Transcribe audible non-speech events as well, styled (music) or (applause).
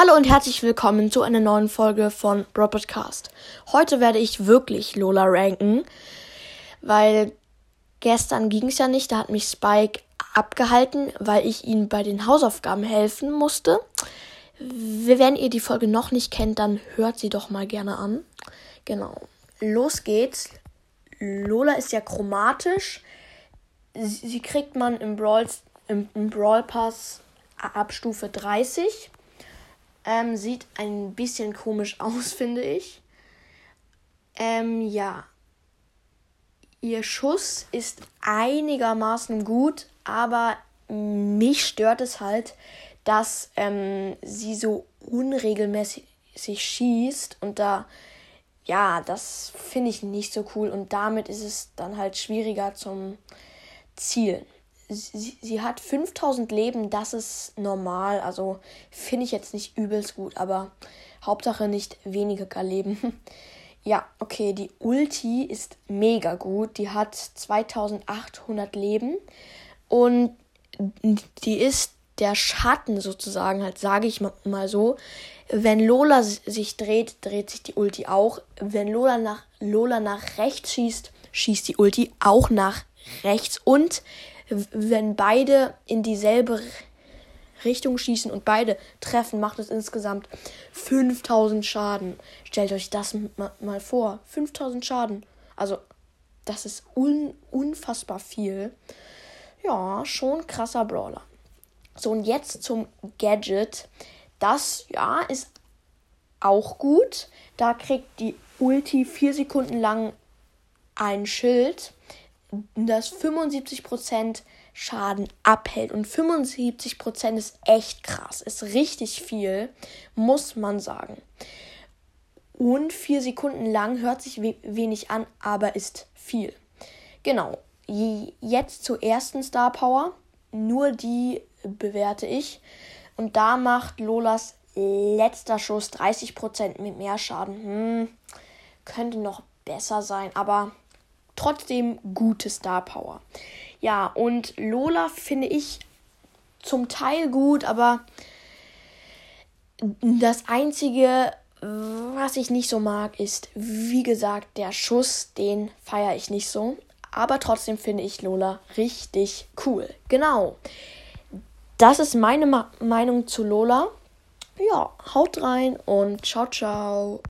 Hallo und herzlich willkommen zu einer neuen Folge von Bro Podcast. Heute werde ich wirklich Lola ranken, weil gestern ging es ja nicht, da hat mich Spike abgehalten, weil ich ihm bei den Hausaufgaben helfen musste. Wenn ihr die Folge noch nicht kennt, dann hört sie doch mal gerne an. Genau. Los geht's. Lola ist ja chromatisch. Sie kriegt man im Brawl, im, im Brawl Pass ab Stufe 30. Ähm, sieht ein bisschen komisch (laughs) aus, finde ich. Ähm, ja. Ihr Schuss ist einigermaßen gut, aber mich stört es halt, dass ähm, sie so unregelmäßig schießt und da, ja, das finde ich nicht so cool und damit ist es dann halt schwieriger zum Zielen sie, sie hat 5000 Leben, das ist normal. Also finde ich jetzt nicht übelst gut, aber Hauptsache nicht weniger Leben. (laughs) ja, okay, die Ulti ist mega gut. Die hat 2800 Leben und die ist der Schatten sozusagen, halt sage ich mal so. Wenn Lola sich dreht, dreht sich die Ulti auch. Wenn Lola nach, Lola nach rechts schießt, schießt die Ulti auch nach rechts. Und wenn beide in dieselbe Richtung schießen und beide treffen, macht es insgesamt 5000 Schaden. Stellt euch das mal vor. 5000 Schaden. Also, das ist un unfassbar viel. Ja, schon krasser Brawler. So, und jetzt zum Gadget. Das, ja, ist auch gut. Da kriegt die Ulti vier Sekunden lang ein Schild das 75% Schaden abhält. Und 75% ist echt krass, ist richtig viel, muss man sagen. Und vier Sekunden lang hört sich we wenig an, aber ist viel. Genau. Jetzt zur ersten Star Power. Nur die bewerte ich. Und da macht Lolas letzter Schuss 30% mit mehr Schaden. Hm, könnte noch besser sein, aber trotzdem gute Star Power. Ja, und Lola finde ich zum Teil gut, aber das einzige, was ich nicht so mag, ist, wie gesagt, der Schuss, den feiere ich nicht so. Aber trotzdem finde ich Lola richtig cool. Genau. Das ist meine Ma Meinung zu Lola. Ja, haut rein und ciao, ciao.